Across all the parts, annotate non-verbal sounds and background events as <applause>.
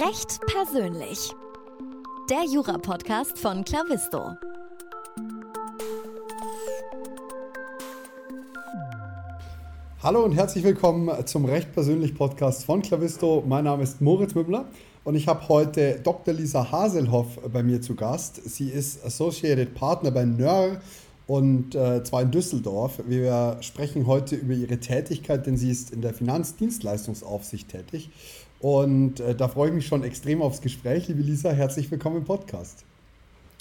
Recht persönlich. Der Jura-Podcast von Clavisto. Hallo und herzlich willkommen zum Recht persönlich Podcast von Clavisto. Mein Name ist Moritz Mümmler und ich habe heute Dr. Lisa Haselhoff bei mir zu Gast. Sie ist Associated Partner bei NÖR und äh, zwar in Düsseldorf. Wir sprechen heute über ihre Tätigkeit, denn sie ist in der Finanzdienstleistungsaufsicht tätig. Und äh, da freue ich mich schon extrem aufs Gespräch. Liebe Lisa, herzlich willkommen im Podcast.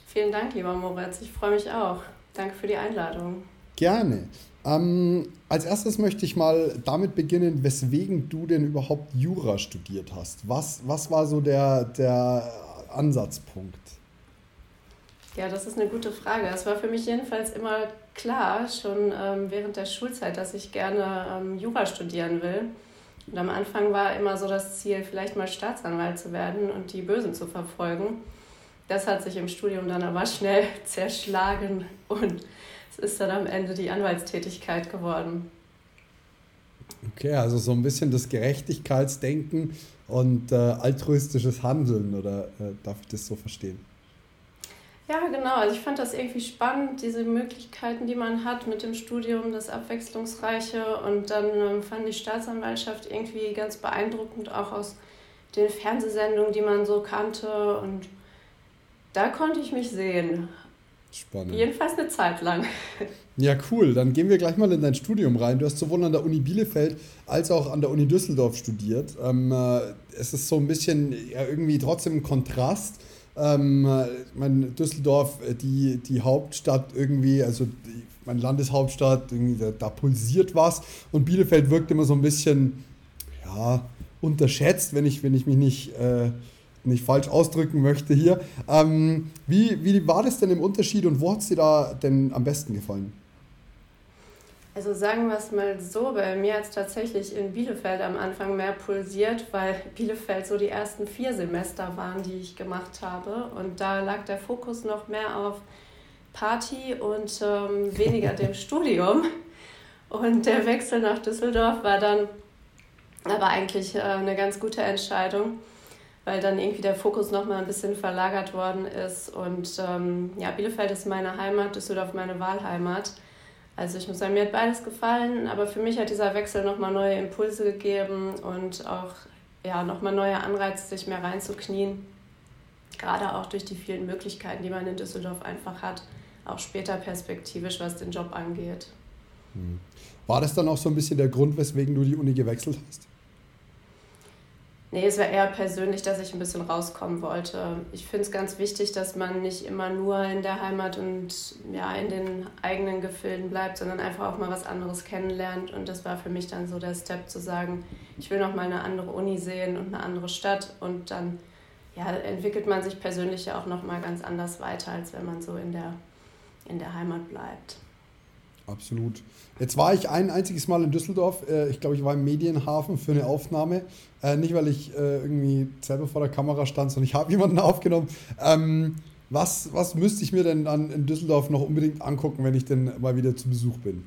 Vielen Dank, lieber Moritz. Ich freue mich auch. Danke für die Einladung. Gerne. Ähm, als erstes möchte ich mal damit beginnen, weswegen du denn überhaupt Jura studiert hast. Was, was war so der, der Ansatzpunkt? Ja, das ist eine gute Frage. Es war für mich jedenfalls immer klar, schon ähm, während der Schulzeit, dass ich gerne ähm, Jura studieren will. Und am Anfang war immer so das Ziel, vielleicht mal Staatsanwalt zu werden und die Bösen zu verfolgen. Das hat sich im Studium dann aber schnell <laughs> zerschlagen und es ist dann am Ende die Anwaltstätigkeit geworden. Okay, also so ein bisschen das Gerechtigkeitsdenken und äh, altruistisches Handeln, oder äh, darf ich das so verstehen? Ja, genau. Also ich fand das irgendwie spannend, diese Möglichkeiten, die man hat mit dem Studium, das Abwechslungsreiche. Und dann ähm, fand ich Staatsanwaltschaft irgendwie ganz beeindruckend, auch aus den Fernsehsendungen, die man so kannte. Und da konnte ich mich sehen. Spannend. Jedenfalls eine Zeit lang. <laughs> Ja, cool. Dann gehen wir gleich mal in dein Studium rein. Du hast sowohl an der Uni Bielefeld als auch an der Uni Düsseldorf studiert. Ähm, äh, es ist so ein bisschen ja, irgendwie trotzdem ein Kontrast ähm, mein Düsseldorf, äh, die, die Hauptstadt irgendwie, also die, meine Landeshauptstadt, da, da, pulsiert was. Und Bielefeld wirkt immer so ein bisschen, ja, unterschätzt, wenn ich, wenn ich mich nicht, äh, nicht falsch ausdrücken möchte hier. Ähm, wie, wie war das denn im Unterschied und wo hat es dir da denn am besten gefallen? Also sagen wir es mal so, bei mir hat es tatsächlich in Bielefeld am Anfang mehr pulsiert, weil Bielefeld so die ersten vier Semester waren, die ich gemacht habe. Und da lag der Fokus noch mehr auf Party und ähm, weniger dem <laughs> Studium. Und der Wechsel nach Düsseldorf war dann aber eigentlich äh, eine ganz gute Entscheidung, weil dann irgendwie der Fokus noch mal ein bisschen verlagert worden ist. Und ähm, ja, Bielefeld ist meine Heimat, Düsseldorf meine Wahlheimat. Also ich muss sagen, mir hat beides gefallen, aber für mich hat dieser Wechsel nochmal neue Impulse gegeben und auch ja, nochmal neue Anreize, sich mehr reinzuknien. Gerade auch durch die vielen Möglichkeiten, die man in Düsseldorf einfach hat, auch später perspektivisch, was den Job angeht. Hm. War das dann auch so ein bisschen der Grund, weswegen du die Uni gewechselt hast? Nee, es war eher persönlich, dass ich ein bisschen rauskommen wollte. Ich finde es ganz wichtig, dass man nicht immer nur in der Heimat und ja, in den eigenen Gefilden bleibt, sondern einfach auch mal was anderes kennenlernt. Und das war für mich dann so der Step zu sagen, ich will noch mal eine andere Uni sehen und eine andere Stadt. Und dann ja, entwickelt man sich persönlich ja auch noch mal ganz anders weiter, als wenn man so in der, in der Heimat bleibt. Absolut. Jetzt war ich ein einziges Mal in Düsseldorf. Äh, ich glaube, ich war im Medienhafen für eine Aufnahme. Äh, nicht, weil ich äh, irgendwie selber vor der Kamera stand, sondern ich habe <laughs> jemanden aufgenommen. Ähm, was, was müsste ich mir denn dann in Düsseldorf noch unbedingt angucken, wenn ich denn mal wieder zu Besuch bin?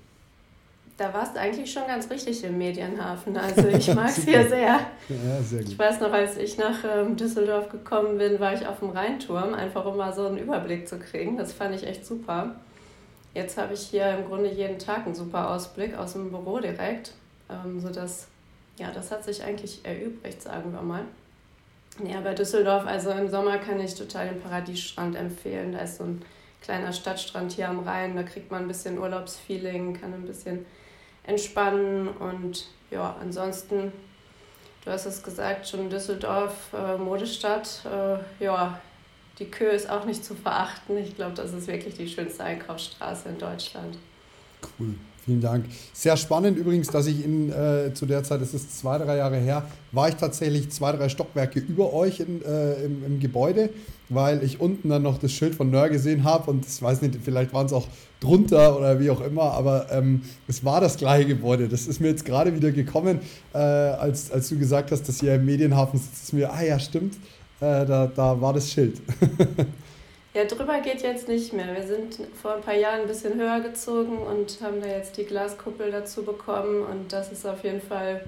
Da warst du eigentlich schon ganz richtig im Medienhafen. Also ich <laughs> mag es hier sehr. Ja, sehr gut. Ich weiß noch, als ich nach ähm, Düsseldorf gekommen bin, war ich auf dem Rheinturm, einfach um mal so einen Überblick zu kriegen. Das fand ich echt super. Jetzt habe ich hier im Grunde jeden Tag einen super Ausblick aus dem Büro direkt, ähm, sodass, ja, das hat sich eigentlich erübrigt, sagen wir mal. Ja, bei Düsseldorf, also im Sommer kann ich total den Paradiesstrand empfehlen. Da ist so ein kleiner Stadtstrand hier am Rhein, da kriegt man ein bisschen Urlaubsfeeling, kann ein bisschen entspannen und ja, ansonsten, du hast es gesagt, schon Düsseldorf, äh, Modestadt, äh, ja, die Kö ist auch nicht zu verachten. Ich glaube, das ist wirklich die schönste Einkaufsstraße in Deutschland. Cool. Vielen Dank. Sehr spannend übrigens, dass ich in, äh, zu der Zeit, das ist zwei, drei Jahre her, war ich tatsächlich zwei, drei Stockwerke über euch in, äh, im, im, Gebäude, weil ich unten dann noch das Schild von Nör gesehen habe und ich weiß nicht, vielleicht waren es auch drunter oder wie auch immer, aber ähm, es war das gleiche Gebäude. Das ist mir jetzt gerade wieder gekommen, äh, als, als du gesagt hast, dass ihr im Medienhafen sitzt. Ist mir, ah ja, stimmt äh, da, da war das Schild. <laughs> ja, drüber geht jetzt nicht mehr. Wir sind vor ein paar Jahren ein bisschen höher gezogen und haben da jetzt die Glaskuppel dazu bekommen und das ist auf jeden Fall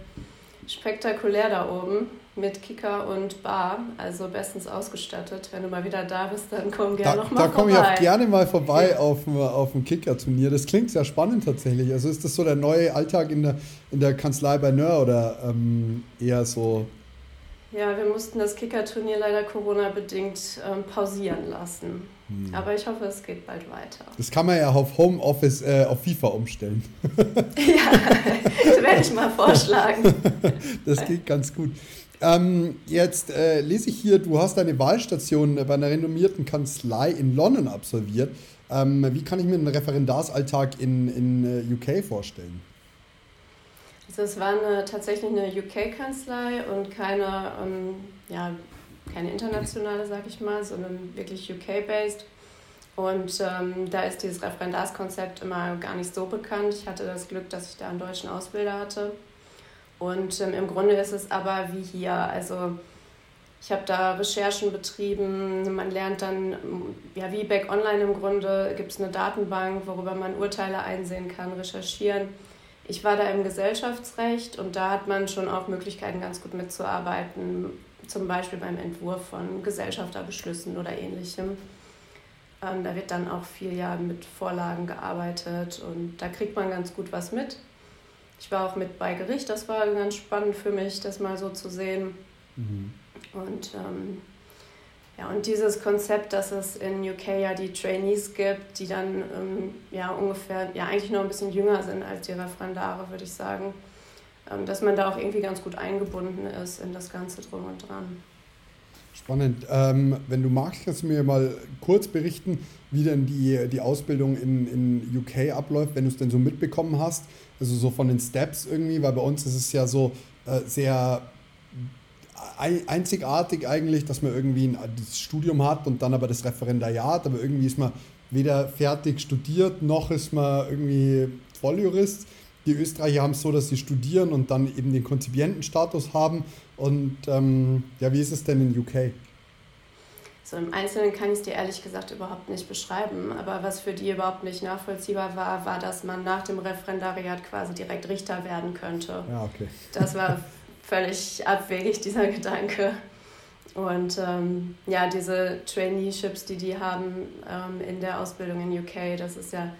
spektakulär da oben. mit Kicker und Bar, also bestens ausgestattet. Wenn du mal wieder da bist, dann komm gerne da, nochmal vorbei. Da komme ich auch gerne mal vorbei auf, auf dem Kicker-Turnier. Das klingt sehr spannend tatsächlich. Also ist das so der neue Alltag in der, in der Kanzlei bei Nör oder ähm, eher so? Ja, wir mussten das Kicker-Turnier leider Corona-bedingt ähm, pausieren lassen. Hm. Aber ich hoffe, es geht bald weiter. Das kann man ja auf Homeoffice, äh, auf FIFA umstellen. <laughs> ja, das werde ich mal vorschlagen. <laughs> das geht ganz gut. Ähm, jetzt äh, lese ich hier, du hast deine Wahlstation bei einer renommierten Kanzlei in London absolviert. Ähm, wie kann ich mir einen Referendarsalltag in, in äh, UK vorstellen? Also es war eine, tatsächlich eine UK-Kanzlei und keine, ähm, ja, keine internationale, sage ich mal, sondern wirklich UK-based. Und ähm, da ist dieses Referendarskonzept immer gar nicht so bekannt. Ich hatte das Glück, dass ich da einen deutschen Ausbilder hatte. Und ähm, im Grunde ist es aber wie hier. Also ich habe da Recherchen betrieben. Man lernt dann, ja, wie Back Online im Grunde, gibt es eine Datenbank, worüber man Urteile einsehen kann, recherchieren. Ich war da im Gesellschaftsrecht und da hat man schon auch Möglichkeiten, ganz gut mitzuarbeiten, zum Beispiel beim Entwurf von Gesellschafterbeschlüssen oder ähnlichem. Ähm, da wird dann auch viel ja mit Vorlagen gearbeitet und da kriegt man ganz gut was mit. Ich war auch mit bei Gericht, das war ganz spannend für mich, das mal so zu sehen. Mhm. Und ähm, ja, und dieses Konzept, dass es in UK ja die Trainees gibt, die dann ähm, ja ungefähr, ja eigentlich noch ein bisschen jünger sind als die Referendare, würde ich sagen, ähm, dass man da auch irgendwie ganz gut eingebunden ist in das Ganze drum und dran. Spannend. Ähm, wenn du magst, kannst du mir mal kurz berichten, wie denn die, die Ausbildung in, in UK abläuft, wenn du es denn so mitbekommen hast. Also so von den Steps irgendwie, weil bei uns ist es ja so äh, sehr einzigartig eigentlich, dass man irgendwie ein das Studium hat und dann aber das Referendariat, aber irgendwie ist man weder fertig studiert, noch ist man irgendwie Volljurist. Die Österreicher haben es so, dass sie studieren und dann eben den Konzipientenstatus haben. Und ähm, ja, wie ist es denn in UK? So im Einzelnen kann ich es dir ehrlich gesagt überhaupt nicht beschreiben. Aber was für die überhaupt nicht nachvollziehbar war, war, dass man nach dem Referendariat quasi direkt Richter werden könnte. Ja, okay. Das war <laughs> völlig abwegig, dieser Gedanke. Und ähm, ja, diese Traineeships, die die haben ähm, in der Ausbildung in UK, das ist ja,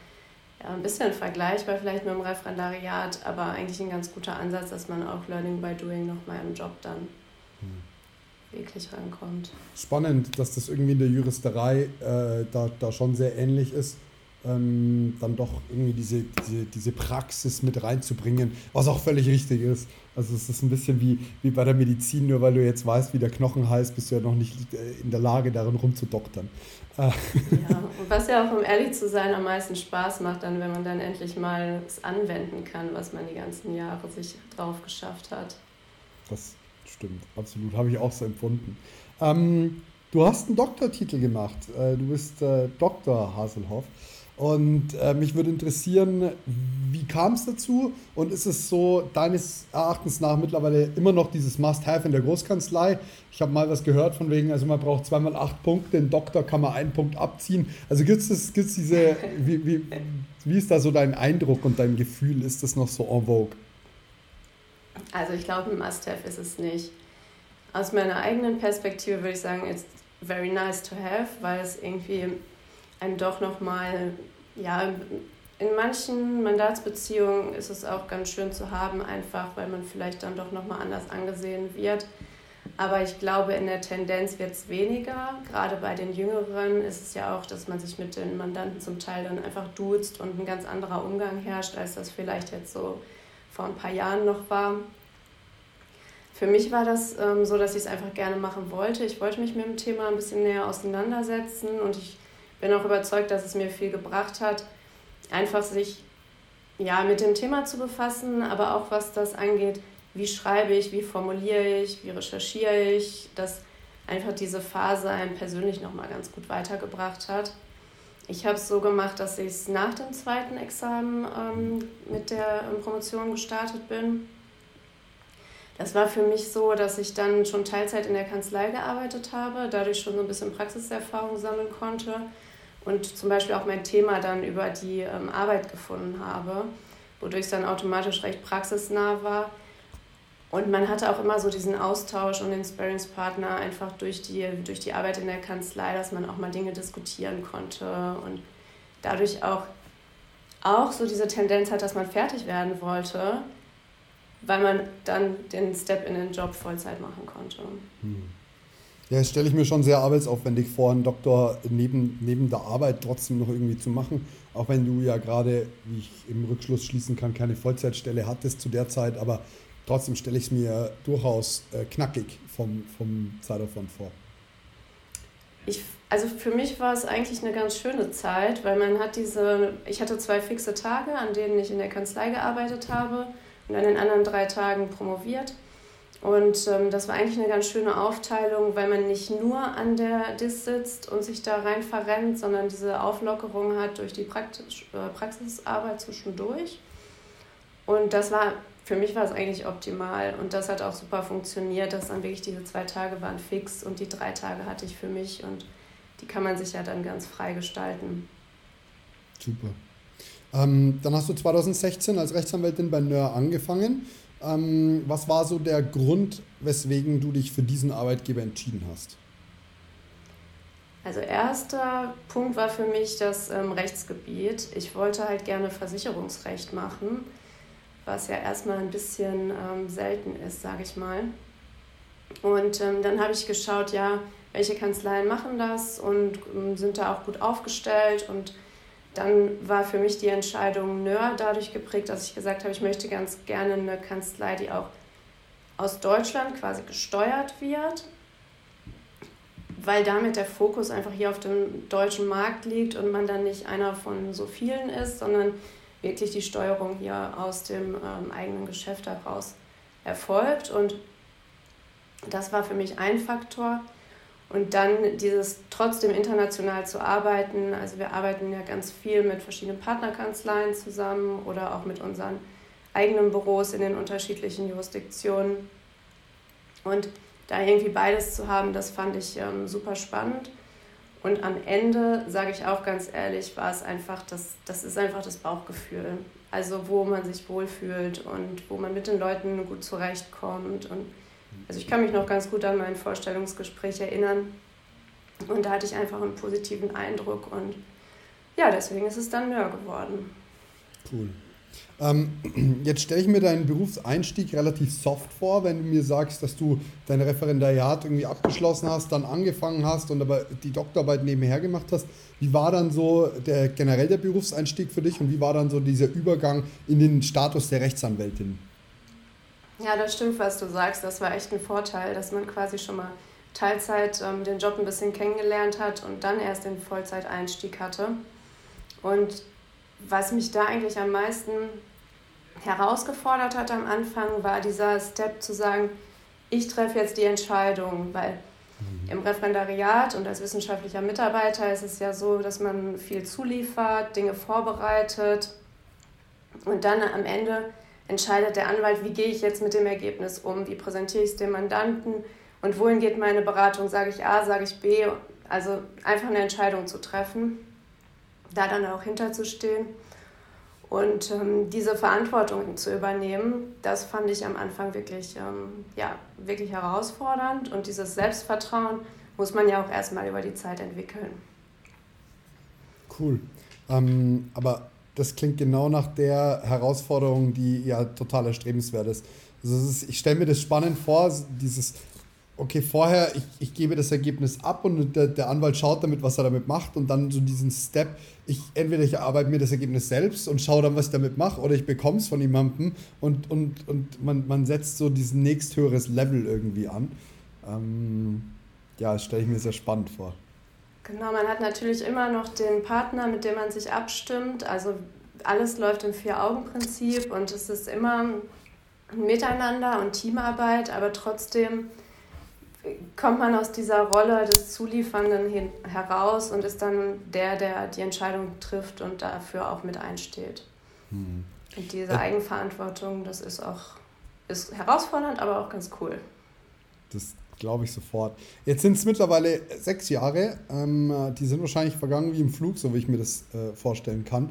ja ein bisschen vergleichbar vielleicht mit dem Referendariat, aber eigentlich ein ganz guter Ansatz, dass man auch Learning by Doing nochmal im Job dann wirklich rankommt. Spannend, dass das irgendwie in der Juristerei äh, da, da schon sehr ähnlich ist. Ähm, dann doch irgendwie diese, diese, diese Praxis mit reinzubringen, was auch völlig richtig ist. Also es ist ein bisschen wie, wie bei der Medizin, nur weil du jetzt weißt, wie der Knochen heißt, bist du ja noch nicht äh, in der Lage, darin rumzudoktern. Äh. Ja, und was ja auch, um ehrlich zu sein, am meisten Spaß macht, dann, wenn man dann endlich mal es anwenden kann, was man die ganzen Jahre sich drauf geschafft hat. Das stimmt, absolut. Habe ich auch so empfunden. Ähm, du hast einen Doktortitel gemacht. Äh, du bist äh, Dr. Haselhoff. Und äh, mich würde interessieren, wie kam es dazu? Und ist es so deines Erachtens nach mittlerweile immer noch dieses Must-Have in der Großkanzlei? Ich habe mal was gehört von wegen, also man braucht zweimal acht Punkte, ein Doktor kann man einen Punkt abziehen. Also gibt es gibt's diese, wie, wie, wie ist da so dein Eindruck und dein Gefühl? Ist das noch so en vogue? Also ich glaube, ein Must-Have ist es nicht. Aus meiner eigenen Perspektive würde ich sagen, it's very nice to have, weil es irgendwie einem doch nochmal, ja, in manchen Mandatsbeziehungen ist es auch ganz schön zu haben, einfach weil man vielleicht dann doch nochmal anders angesehen wird. Aber ich glaube, in der Tendenz wird es weniger. Gerade bei den Jüngeren ist es ja auch, dass man sich mit den Mandanten zum Teil dann einfach duzt und ein ganz anderer Umgang herrscht, als das vielleicht jetzt so vor ein paar Jahren noch war. Für mich war das ähm, so, dass ich es einfach gerne machen wollte. Ich wollte mich mit dem Thema ein bisschen näher auseinandersetzen und ich bin auch überzeugt, dass es mir viel gebracht hat, einfach sich ja, mit dem Thema zu befassen, aber auch was das angeht, wie schreibe ich, wie formuliere ich, wie recherchiere ich, dass einfach diese Phase einem persönlich nochmal ganz gut weitergebracht hat. Ich habe es so gemacht, dass ich es nach dem zweiten Examen ähm, mit der ähm, Promotion gestartet bin. Das war für mich so, dass ich dann schon Teilzeit in der Kanzlei gearbeitet habe, dadurch schon so ein bisschen Praxiserfahrung sammeln konnte und zum Beispiel auch mein Thema dann über die ähm, Arbeit gefunden habe, wodurch es dann automatisch recht praxisnah war. Und man hatte auch immer so diesen Austausch und den Sparringspartner einfach durch die, durch die Arbeit in der Kanzlei, dass man auch mal Dinge diskutieren konnte und dadurch auch, auch so diese Tendenz hat, dass man fertig werden wollte, weil man dann den Step in den Job Vollzeit machen konnte. Hm. Ja, das stelle ich mir schon sehr arbeitsaufwendig vor, einen Doktor neben, neben der Arbeit trotzdem noch irgendwie zu machen. Auch wenn du ja gerade, wie ich im Rückschluss schließen kann, keine Vollzeitstelle hattest zu der Zeit, aber trotzdem stelle ich es mir durchaus äh, knackig vom, vom Zeitaufwand vor. Ich, also für mich war es eigentlich eine ganz schöne Zeit, weil man hat diese, ich hatte zwei fixe Tage, an denen ich in der Kanzlei gearbeitet habe und an den anderen drei Tagen promoviert. Und ähm, das war eigentlich eine ganz schöne Aufteilung, weil man nicht nur an der DIS sitzt und sich da rein verrennt, sondern diese Auflockerung hat durch die äh, Praxisarbeit zwischendurch. Und das war, für mich war es eigentlich optimal und das hat auch super funktioniert, dass dann wirklich diese zwei Tage waren fix und die drei Tage hatte ich für mich und die kann man sich ja dann ganz frei gestalten. Super. Ähm, dann hast du 2016 als Rechtsanwältin bei NÖR angefangen. Ähm, was war so der Grund, weswegen du dich für diesen Arbeitgeber entschieden hast? Also erster Punkt war für mich das ähm, Rechtsgebiet. Ich wollte halt gerne Versicherungsrecht machen, was ja erstmal ein bisschen ähm, selten ist, sage ich mal. Und ähm, dann habe ich geschaut, ja, welche Kanzleien machen das und ähm, sind da auch gut aufgestellt und dann war für mich die Entscheidung Nör dadurch geprägt, dass ich gesagt habe, ich möchte ganz gerne eine Kanzlei, die auch aus Deutschland quasi gesteuert wird, weil damit der Fokus einfach hier auf dem deutschen Markt liegt und man dann nicht einer von so vielen ist, sondern wirklich die Steuerung hier aus dem ähm, eigenen Geschäft heraus erfolgt. Und das war für mich ein Faktor. Und dann dieses trotzdem international zu arbeiten. Also wir arbeiten ja ganz viel mit verschiedenen Partnerkanzleien zusammen oder auch mit unseren eigenen Büros in den unterschiedlichen Jurisdiktionen. Und da irgendwie beides zu haben, das fand ich ähm, super spannend. Und am Ende, sage ich auch ganz ehrlich, war es einfach das, das ist einfach das Bauchgefühl. Also wo man sich wohlfühlt und wo man mit den Leuten gut zurechtkommt und also ich kann mich noch ganz gut an mein Vorstellungsgespräch erinnern und da hatte ich einfach einen positiven Eindruck und ja, deswegen ist es dann Nör geworden. Cool. Ähm, <clears throat> jetzt stelle ich mir deinen Berufseinstieg relativ soft vor, wenn du mir sagst, dass du dein Referendariat irgendwie abgeschlossen hast, dann angefangen hast und aber die Doktorarbeit nebenher gemacht hast. Wie war dann so der, generell der Berufseinstieg für dich und wie war dann so dieser Übergang in den Status der Rechtsanwältin? Ja, das stimmt, was du sagst. Das war echt ein Vorteil, dass man quasi schon mal Teilzeit ähm, den Job ein bisschen kennengelernt hat und dann erst den Vollzeiteinstieg hatte. Und was mich da eigentlich am meisten herausgefordert hat am Anfang, war dieser Step zu sagen, ich treffe jetzt die Entscheidung, weil mhm. im Referendariat und als wissenschaftlicher Mitarbeiter ist es ja so, dass man viel zuliefert, Dinge vorbereitet und dann am Ende entscheidet der Anwalt, wie gehe ich jetzt mit dem Ergebnis um, wie präsentiere ich es dem Mandanten und wohin geht meine Beratung, sage ich A, sage ich B, also einfach eine Entscheidung zu treffen, da dann auch hinterzustehen und ähm, diese Verantwortung zu übernehmen, das fand ich am Anfang wirklich, ähm, ja, wirklich herausfordernd und dieses Selbstvertrauen muss man ja auch erstmal über die Zeit entwickeln. Cool. Ähm, aber das klingt genau nach der Herausforderung, die ja total erstrebenswert ist. Also ist, ich stelle mir das spannend vor, dieses, okay, vorher, ich, ich gebe das Ergebnis ab und der, der Anwalt schaut damit, was er damit macht und dann so diesen Step, ich entweder ich arbeite mir das Ergebnis selbst und schaue dann, was ich damit mache oder ich bekomme es von jemandem und, und, und man, man setzt so diesen nächsthöheres Level irgendwie an. Ähm, ja, das stelle ich mir sehr spannend vor. Genau, man hat natürlich immer noch den Partner, mit dem man sich abstimmt. Also alles läuft im Vier-Augen-Prinzip und es ist immer ein Miteinander und Teamarbeit, aber trotzdem kommt man aus dieser Rolle des Zuliefernden hin, heraus und ist dann der, der die Entscheidung trifft und dafür auch mit einsteht. Hm. Und diese Eigenverantwortung, das ist auch ist herausfordernd, aber auch ganz cool. Das Glaube ich sofort. Jetzt sind es mittlerweile sechs Jahre. Ähm, die sind wahrscheinlich vergangen wie im Flug, so wie ich mir das äh, vorstellen kann.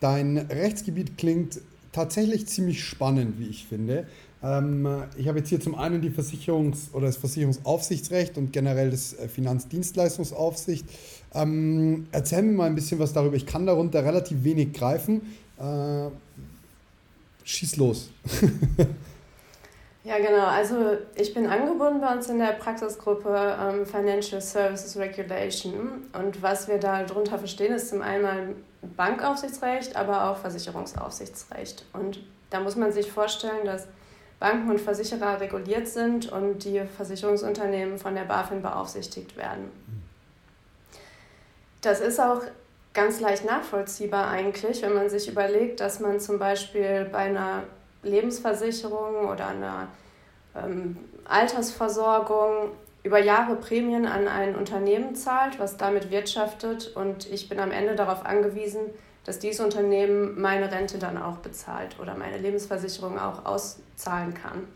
Dein Rechtsgebiet klingt tatsächlich ziemlich spannend, wie ich finde. Ähm, ich habe jetzt hier zum einen die Versicherungs- oder das Versicherungsaufsichtsrecht und generell das äh, Finanzdienstleistungsaufsicht. Ähm, erzähl mir mal ein bisschen was darüber. Ich kann darunter relativ wenig greifen. Äh, schieß los. <laughs> Ja, genau. Also ich bin angebunden bei uns in der Praxisgruppe ähm, Financial Services Regulation. Und was wir da drunter verstehen, ist zum einen Bankaufsichtsrecht, aber auch Versicherungsaufsichtsrecht. Und da muss man sich vorstellen, dass Banken und Versicherer reguliert sind und die Versicherungsunternehmen von der BaFin beaufsichtigt werden. Das ist auch ganz leicht nachvollziehbar eigentlich, wenn man sich überlegt, dass man zum Beispiel bei einer Lebensversicherung oder einer ähm, Altersversorgung über Jahre Prämien an ein Unternehmen zahlt, was damit wirtschaftet und ich bin am Ende darauf angewiesen, dass dieses Unternehmen meine Rente dann auch bezahlt oder meine Lebensversicherung auch auszahlen kann.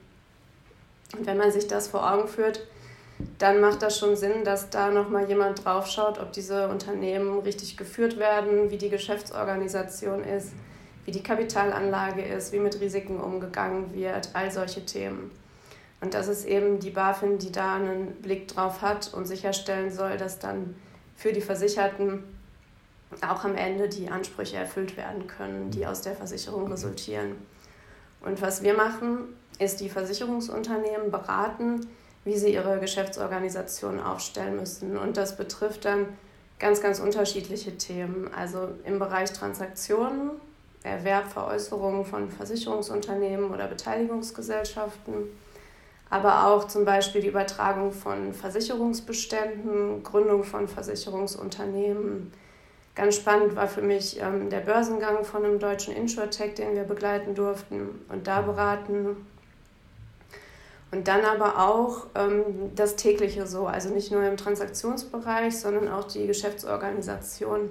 Und wenn man sich das vor Augen führt, dann macht das schon Sinn, dass da nochmal jemand draufschaut, ob diese Unternehmen richtig geführt werden, wie die Geschäftsorganisation ist, wie die Kapitalanlage ist, wie mit Risiken umgegangen wird, all solche Themen. Und das ist eben die BaFin, die da einen Blick drauf hat und sicherstellen soll, dass dann für die Versicherten auch am Ende die Ansprüche erfüllt werden können, die aus der Versicherung resultieren. Und was wir machen, ist die Versicherungsunternehmen beraten, wie sie ihre Geschäftsorganisation aufstellen müssen. Und das betrifft dann ganz, ganz unterschiedliche Themen. Also im Bereich Transaktionen, Erwerb, Veräußerung von Versicherungsunternehmen oder Beteiligungsgesellschaften, aber auch zum Beispiel die Übertragung von Versicherungsbeständen, Gründung von Versicherungsunternehmen, Ganz spannend war für mich ähm, der Börsengang von einem deutschen Insurtech, den wir begleiten durften und da beraten. Und dann aber auch ähm, das tägliche so, also nicht nur im Transaktionsbereich, sondern auch die Geschäftsorganisation.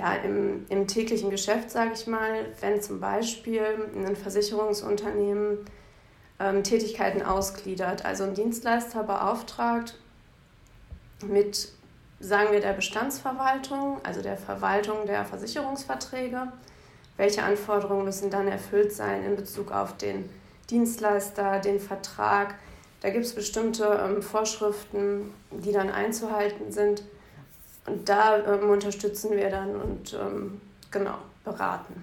Ja, im, im täglichen Geschäft, sage ich mal, wenn zum Beispiel ein Versicherungsunternehmen ähm, Tätigkeiten ausgliedert, also ein Dienstleister beauftragt, mit sagen wir der Bestandsverwaltung, also der Verwaltung der Versicherungsverträge. Welche Anforderungen müssen dann erfüllt sein in Bezug auf den Dienstleister, den Vertrag? Da gibt es bestimmte ähm, Vorschriften, die dann einzuhalten sind. Und da ähm, unterstützen wir dann und ähm, genau beraten.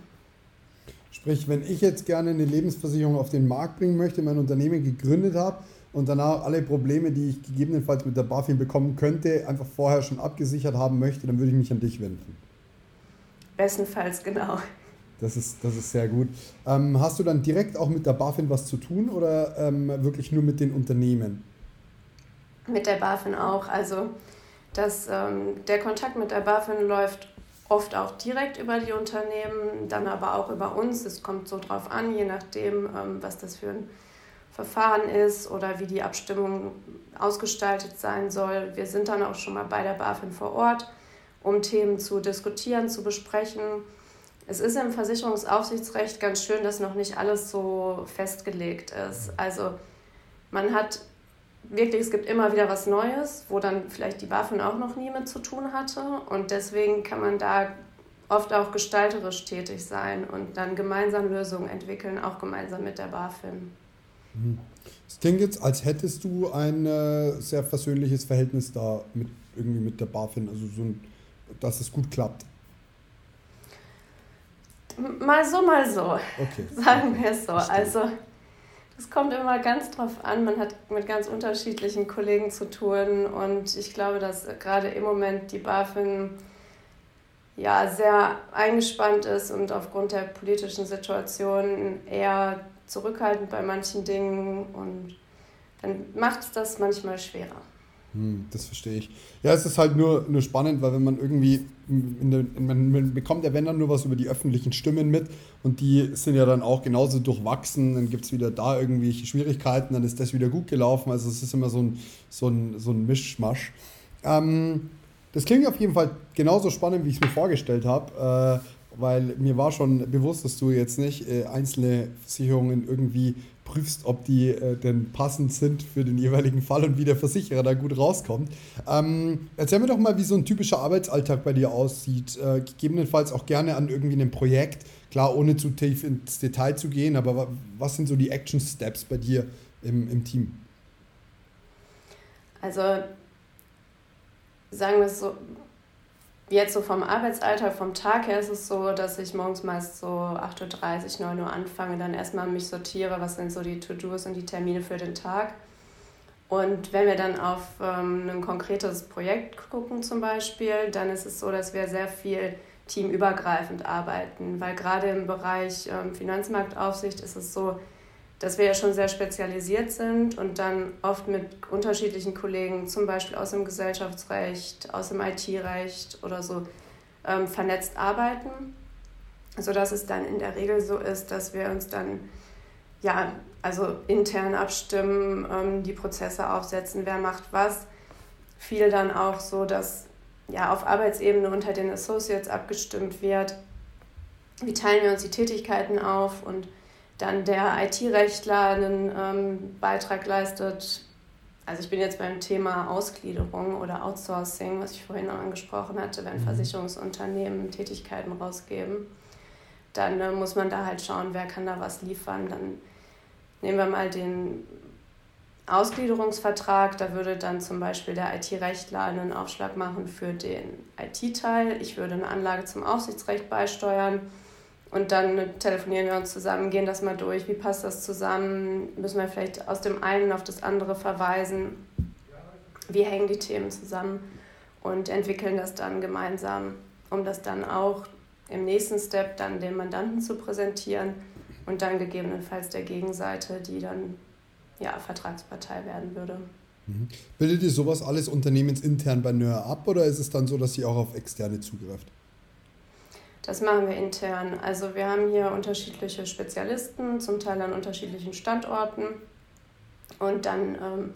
Sprich, wenn ich jetzt gerne eine Lebensversicherung auf den Markt bringen möchte, mein Unternehmen gegründet habe, und danach alle Probleme, die ich gegebenenfalls mit der BaFin bekommen könnte, einfach vorher schon abgesichert haben möchte, dann würde ich mich an dich wenden. Bestenfalls, genau. Das ist, das ist sehr gut. Ähm, hast du dann direkt auch mit der BaFin was zu tun oder ähm, wirklich nur mit den Unternehmen? Mit der BaFin auch. Also das, ähm, der Kontakt mit der BaFin läuft oft auch direkt über die Unternehmen, dann aber auch über uns. Es kommt so drauf an, je nachdem, ähm, was das für ein Verfahren ist oder wie die Abstimmung ausgestaltet sein soll. Wir sind dann auch schon mal bei der BaFin vor Ort, um Themen zu diskutieren, zu besprechen. Es ist im Versicherungsaufsichtsrecht ganz schön, dass noch nicht alles so festgelegt ist. Also man hat wirklich, es gibt immer wieder was Neues, wo dann vielleicht die BaFin auch noch nie mit zu tun hatte. Und deswegen kann man da oft auch gestalterisch tätig sein und dann gemeinsam Lösungen entwickeln, auch gemeinsam mit der BaFin. Es klingt jetzt, als hättest du ein äh, sehr versöhnliches Verhältnis da mit, irgendwie mit der BaFin, also so ein, dass es gut klappt. Mal so, mal so. Okay. Sagen wir es so. Also, es kommt immer ganz drauf an. Man hat mit ganz unterschiedlichen Kollegen zu tun und ich glaube, dass gerade im Moment die BaFin ja sehr eingespannt ist und aufgrund der politischen Situation eher zurückhaltend bei manchen Dingen und dann macht es das manchmal schwerer. Hm, das verstehe ich. Ja, es ist halt nur, nur spannend, weil wenn man irgendwie, der, man, man bekommt ja wenn dann nur was über die öffentlichen Stimmen mit und die sind ja dann auch genauso durchwachsen, dann gibt es wieder da irgendwelche Schwierigkeiten, dann ist das wieder gut gelaufen, also es ist immer so ein, so ein, so ein Mischmasch. Ähm, das klingt auf jeden Fall genauso spannend, wie ich es mir vorgestellt habe. Äh, weil mir war schon bewusst, dass du jetzt nicht äh, einzelne Versicherungen irgendwie prüfst, ob die äh, denn passend sind für den jeweiligen Fall und wie der Versicherer da gut rauskommt. Ähm, erzähl mir doch mal, wie so ein typischer Arbeitsalltag bei dir aussieht. Äh, gegebenenfalls auch gerne an irgendwie einem Projekt. Klar, ohne zu tief ins Detail zu gehen, aber was sind so die Action Steps bei dir im, im Team? Also, sagen wir es so, Jetzt so vom Arbeitsalltag, vom Tag her ist es so, dass ich morgens meist so 8.30 Uhr, 9 Uhr anfange, dann erstmal mich sortiere, was sind so die To-Dos und die Termine für den Tag. Und wenn wir dann auf ähm, ein konkretes Projekt gucken zum Beispiel, dann ist es so, dass wir sehr viel teamübergreifend arbeiten, weil gerade im Bereich ähm, Finanzmarktaufsicht ist es so, dass wir ja schon sehr spezialisiert sind und dann oft mit unterschiedlichen Kollegen, zum Beispiel aus dem Gesellschaftsrecht, aus dem IT-Recht oder so, ähm, vernetzt arbeiten, sodass es dann in der Regel so ist, dass wir uns dann ja, also intern abstimmen, ähm, die Prozesse aufsetzen, wer macht was. Viel dann auch so, dass ja, auf Arbeitsebene unter den Associates abgestimmt wird. Wie teilen wir uns die Tätigkeiten auf und dann der IT-Rechtler einen ähm, Beitrag leistet. Also ich bin jetzt beim Thema Ausgliederung oder Outsourcing, was ich vorhin auch angesprochen hatte, wenn mhm. Versicherungsunternehmen Tätigkeiten rausgeben, dann äh, muss man da halt schauen, wer kann da was liefern. Dann nehmen wir mal den Ausgliederungsvertrag, da würde dann zum Beispiel der IT-Rechtler einen Aufschlag machen für den IT-Teil. Ich würde eine Anlage zum Aufsichtsrecht beisteuern und dann telefonieren wir uns zusammen, gehen das mal durch, wie passt das zusammen, müssen wir vielleicht aus dem einen auf das andere verweisen, wie hängen die Themen zusammen und entwickeln das dann gemeinsam, um das dann auch im nächsten Step dann dem Mandanten zu präsentieren und dann gegebenenfalls der Gegenseite, die dann ja, Vertragspartei werden würde. Mhm. Bildet ihr sowas alles unternehmensintern bei NÖR ab oder ist es dann so, dass ihr auch auf externe zugreift? Das machen wir intern. Also wir haben hier unterschiedliche Spezialisten, zum Teil an unterschiedlichen Standorten. Und dann, ähm,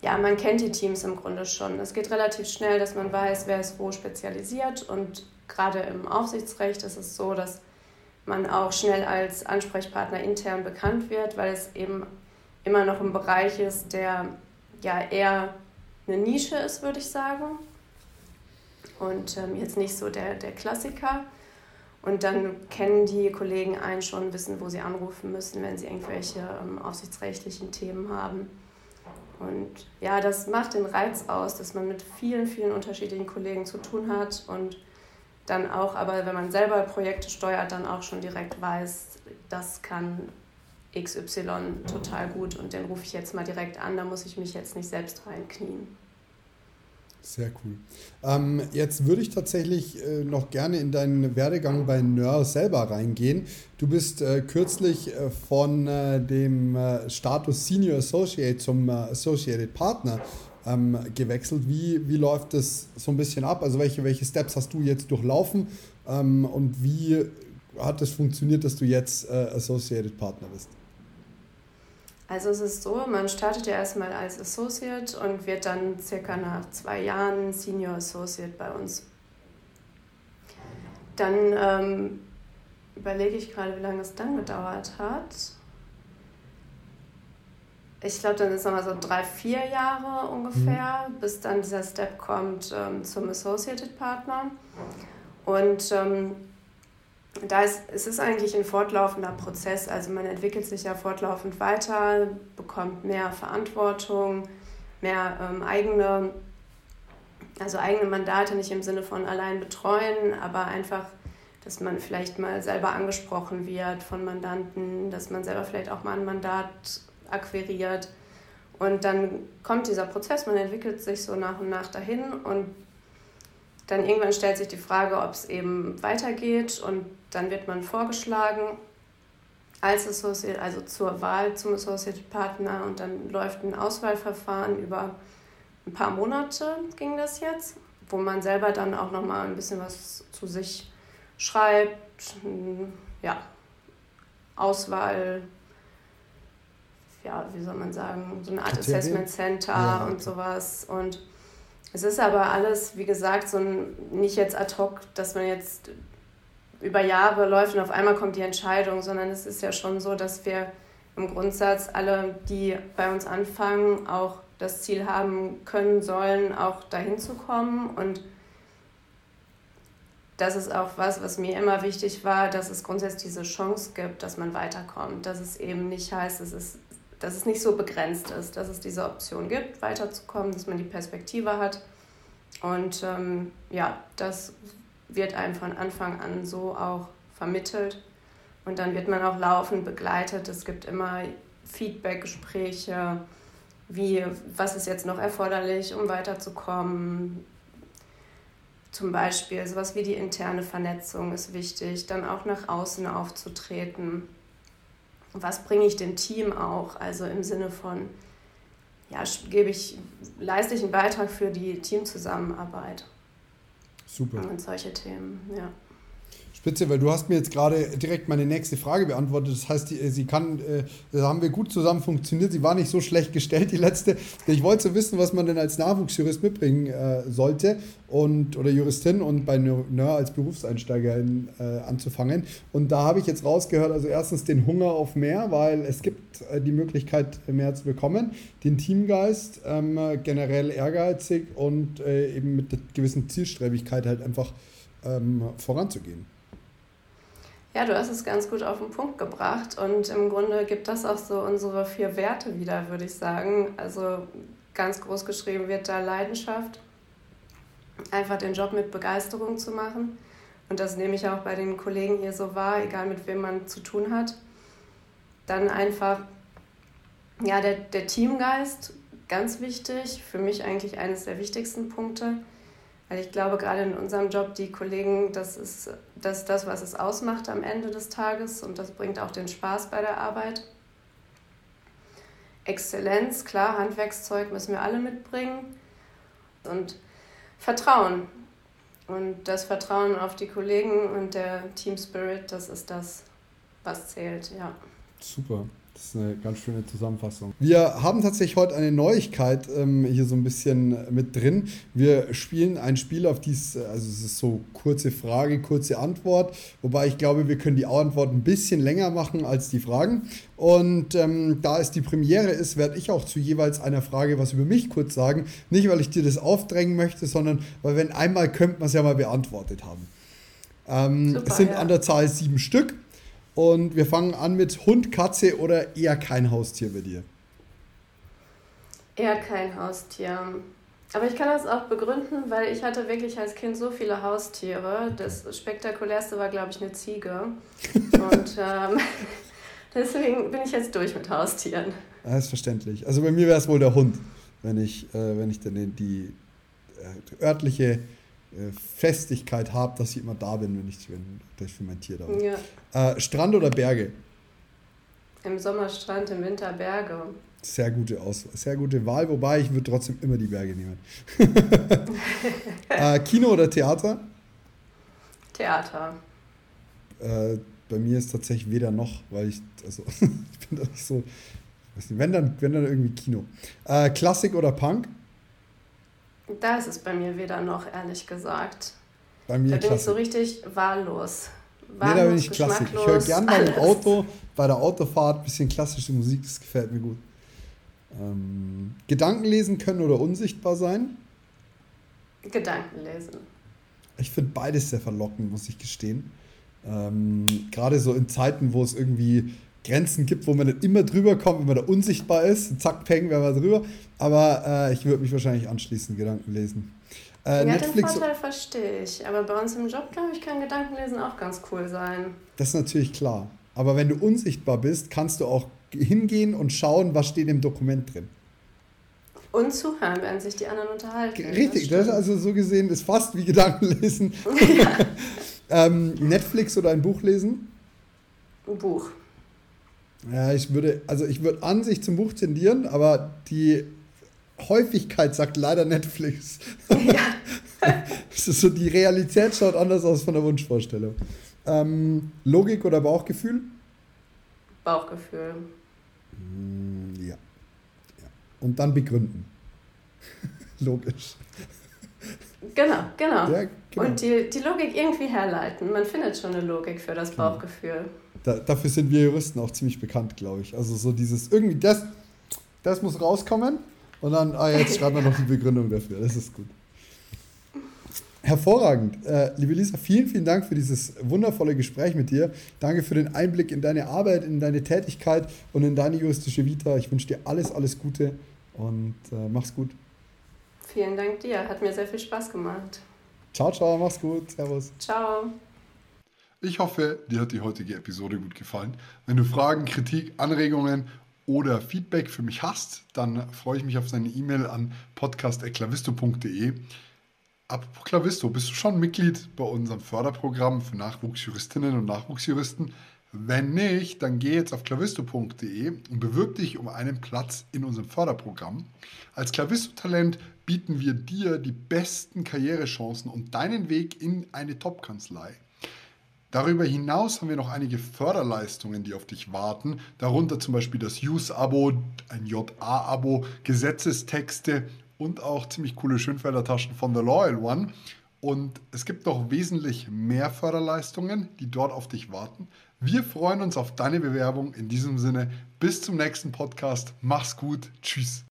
ja, man kennt die Teams im Grunde schon. Es geht relativ schnell, dass man weiß, wer ist wo spezialisiert. Und gerade im Aufsichtsrecht ist es so, dass man auch schnell als Ansprechpartner intern bekannt wird, weil es eben immer noch ein Bereich ist, der ja eher eine Nische ist, würde ich sagen. Und ähm, jetzt nicht so der, der Klassiker. Und dann kennen die Kollegen einen schon, wissen, wo sie anrufen müssen, wenn sie irgendwelche ähm, aufsichtsrechtlichen Themen haben. Und ja, das macht den Reiz aus, dass man mit vielen, vielen unterschiedlichen Kollegen zu tun hat und dann auch, aber wenn man selber Projekte steuert, dann auch schon direkt weiß, das kann XY total gut und den rufe ich jetzt mal direkt an, da muss ich mich jetzt nicht selbst reinknien. Sehr cool. Ähm, jetzt würde ich tatsächlich äh, noch gerne in deinen Werdegang bei NÖR selber reingehen. Du bist äh, kürzlich äh, von äh, dem äh, Status Senior Associate zum äh, Associated Partner ähm, gewechselt. Wie, wie läuft das so ein bisschen ab? Also welche, welche Steps hast du jetzt durchlaufen ähm, und wie hat es funktioniert, dass du jetzt Associated Partner bist? Also es ist so, man startet ja erstmal als Associate und wird dann circa nach zwei Jahren Senior Associate bei uns. Dann ähm, überlege ich gerade, wie lange es dann gedauert hat. Ich glaube, dann ist es nochmal so drei, vier Jahre ungefähr, mhm. bis dann dieser Step kommt ähm, zum Associated Partner. Und ähm, da ist, es ist eigentlich ein fortlaufender Prozess. Also man entwickelt sich ja fortlaufend weiter, bekommt mehr Verantwortung, mehr ähm, eigene, also eigene Mandate, nicht im Sinne von allein betreuen, aber einfach, dass man vielleicht mal selber angesprochen wird von Mandanten, dass man selber vielleicht auch mal ein Mandat akquiriert. Und dann kommt dieser Prozess, man entwickelt sich so nach und nach dahin und dann irgendwann stellt sich die Frage, ob es eben weitergeht und dann wird man vorgeschlagen als Associate, also zur Wahl zum Associate Partner und dann läuft ein Auswahlverfahren über ein paar Monate ging das jetzt, wo man selber dann auch nochmal ein bisschen was zu sich schreibt, ja, Auswahl, ja, wie soll man sagen, so eine Art Kriterien? Assessment Center ja, und sowas und es ist aber alles, wie gesagt, so ein, nicht jetzt ad hoc, dass man jetzt über Jahre läuft und auf einmal kommt die Entscheidung, sondern es ist ja schon so, dass wir im Grundsatz alle, die bei uns anfangen, auch das Ziel haben können sollen, auch dahin zu kommen. Und das ist auch was, was mir immer wichtig war, dass es grundsätzlich diese Chance gibt, dass man weiterkommt. Dass es eben nicht heißt, dass es, dass es nicht so begrenzt ist, dass es diese Option gibt, weiterzukommen, dass man die Perspektive hat. Und ähm, ja, das wird einem von Anfang an so auch vermittelt. Und dann wird man auch laufend begleitet. Es gibt immer Feedback-Gespräche, wie, was ist jetzt noch erforderlich, um weiterzukommen. Zum Beispiel sowas wie die interne Vernetzung ist wichtig, dann auch nach außen aufzutreten. Was bringe ich dem Team auch? Also im Sinne von, ja, gebe ich, leiste ich einen Beitrag für die Teamzusammenarbeit. Super. Und solche Themen, ja. Spitze, weil du hast mir jetzt gerade direkt meine nächste Frage beantwortet. Das heißt, die, sie kann, äh, da haben wir gut zusammen funktioniert. Sie war nicht so schlecht gestellt, die letzte. Ich wollte so wissen, was man denn als Nachwuchsjurist mitbringen äh, sollte und oder Juristin und bei NÖR als Berufseinsteiger in, äh, anzufangen. Und da habe ich jetzt rausgehört, also erstens den Hunger auf mehr, weil es gibt äh, die Möglichkeit, mehr zu bekommen, den Teamgeist, ähm, generell ehrgeizig und äh, eben mit gewissen Zielstrebigkeit halt einfach ähm, voranzugehen. Ja, du hast es ganz gut auf den Punkt gebracht und im Grunde gibt das auch so unsere vier Werte wieder, würde ich sagen. Also ganz groß geschrieben wird da Leidenschaft, einfach den Job mit Begeisterung zu machen. Und das nehme ich auch bei den Kollegen hier so wahr, egal mit wem man zu tun hat. Dann einfach, ja, der, der Teamgeist, ganz wichtig, für mich eigentlich eines der wichtigsten Punkte weil ich glaube, gerade in unserem Job, die Kollegen, das ist das, das, was es ausmacht am Ende des Tages und das bringt auch den Spaß bei der Arbeit. Exzellenz, klar, Handwerkszeug müssen wir alle mitbringen. Und Vertrauen. Und das Vertrauen auf die Kollegen und der Team Spirit, das ist das, was zählt, ja. Super. Das ist eine ganz schöne Zusammenfassung. Wir haben tatsächlich heute eine Neuigkeit ähm, hier so ein bisschen mit drin. Wir spielen ein Spiel auf dies, also es ist so kurze Frage, kurze Antwort, wobei ich glaube, wir können die Antwort ein bisschen länger machen als die Fragen. Und ähm, da es die Premiere ist, werde ich auch zu jeweils einer Frage was über mich kurz sagen. Nicht, weil ich dir das aufdrängen möchte, sondern weil wenn einmal könnte man es ja mal beantwortet haben. Ähm, Super, es sind ja. an der Zahl sieben Stück. Und wir fangen an mit Hund, Katze oder eher kein Haustier bei dir? Eher kein Haustier. Aber ich kann das auch begründen, weil ich hatte wirklich als Kind so viele Haustiere. Das spektakulärste war, glaube ich, eine Ziege. Und <laughs> ähm, <laughs> deswegen bin ich jetzt durch mit Haustieren. Das ist verständlich. Also bei mir wäre es wohl der Hund, wenn ich, äh, wenn ich dann die, die äh, örtliche äh, Festigkeit habe, dass ich immer da bin, wenn ich, wenn, ich für mein Tier da bin. Ja. Äh, Strand oder Berge? Im Sommer Strand, im Winter Berge. Sehr gute Auswahl, sehr gute Wahl, wobei ich würde trotzdem immer die Berge nehmen. <laughs> äh, Kino oder Theater? Theater. Äh, bei mir ist tatsächlich weder noch, weil ich, also <laughs> ich bin da nicht so, nicht, wenn dann, wenn dann irgendwie Kino. Äh, Klassik oder Punk? Da ist es bei mir weder noch, ehrlich gesagt. Bei mir da bin Klassik. ich so richtig wahllos. wahllos nee, da bin ich Klassik. Ich höre gerne mal im Auto, bei der Autofahrt ein bisschen klassische Musik, das gefällt mir gut. Ähm, Gedanken lesen können oder unsichtbar sein? Gedanken lesen. Ich finde beides sehr verlockend, muss ich gestehen. Ähm, Gerade so in Zeiten, wo es irgendwie Grenzen gibt, wo man nicht immer drüber kommt, wenn man da unsichtbar ist. Zack, peng, wäre man drüber. Aber äh, ich würde mich wahrscheinlich anschließen, Gedanken lesen. Äh, ja, Netflix, den Vorteil verstehe ich. Aber bei uns im Job, glaube ich, kann Gedankenlesen auch ganz cool sein. Das ist natürlich klar. Aber wenn du unsichtbar bist, kannst du auch hingehen und schauen, was steht im Dokument drin. Und zuhören, während sich die anderen unterhalten. Richtig, das, das also so gesehen ist fast wie Gedankenlesen. <laughs> Ja. <laughs> ähm, Netflix oder ein Buch lesen? Ein Buch. Ja, ich würde, also ich würde an sich zum Buch tendieren, aber die Häufigkeit sagt leider Netflix. Ja. <laughs> das ist so, die Realität schaut anders aus von der Wunschvorstellung. Ähm, Logik oder Bauchgefühl? Bauchgefühl. Mm, ja. ja. Und dann begründen. <laughs> Logisch. Genau, genau. Ja, genau. Und die, die Logik irgendwie herleiten. Man findet schon eine Logik für das genau. Bauchgefühl. Da, dafür sind wir Juristen auch ziemlich bekannt, glaube ich. Also so dieses irgendwie, das, das muss rauskommen und dann, ah, jetzt schreiben wir noch die Begründung dafür. Das ist gut. Hervorragend. Äh, liebe Lisa, vielen, vielen Dank für dieses wundervolle Gespräch mit dir. Danke für den Einblick in deine Arbeit, in deine Tätigkeit und in deine juristische Vita. Ich wünsche dir alles, alles Gute und äh, mach's gut. Vielen Dank dir. Hat mir sehr viel Spaß gemacht. Ciao, ciao. Mach's gut. Servus. Ciao. Ich hoffe, dir hat die heutige Episode gut gefallen. Wenn du Fragen, Kritik, Anregungen oder Feedback für mich hast, dann freue ich mich auf deine E-Mail an podcast.klavisto.de. Apropos Klavisto, bist du schon Mitglied bei unserem Förderprogramm für Nachwuchsjuristinnen und Nachwuchsjuristen? Wenn nicht, dann geh jetzt auf klavisto.de und bewirb dich um einen Platz in unserem Förderprogramm. Als Klavisto-Talent bieten wir dir die besten Karrierechancen und deinen Weg in eine Top-Kanzlei. Darüber hinaus haben wir noch einige Förderleistungen, die auf dich warten, darunter zum Beispiel das Use-Abo, ein JA-Abo, Gesetzestexte und auch ziemlich coole Schönfelder-Taschen von The Loyal One. Und es gibt noch wesentlich mehr Förderleistungen, die dort auf dich warten. Wir freuen uns auf deine Bewerbung. In diesem Sinne, bis zum nächsten Podcast. Mach's gut. Tschüss.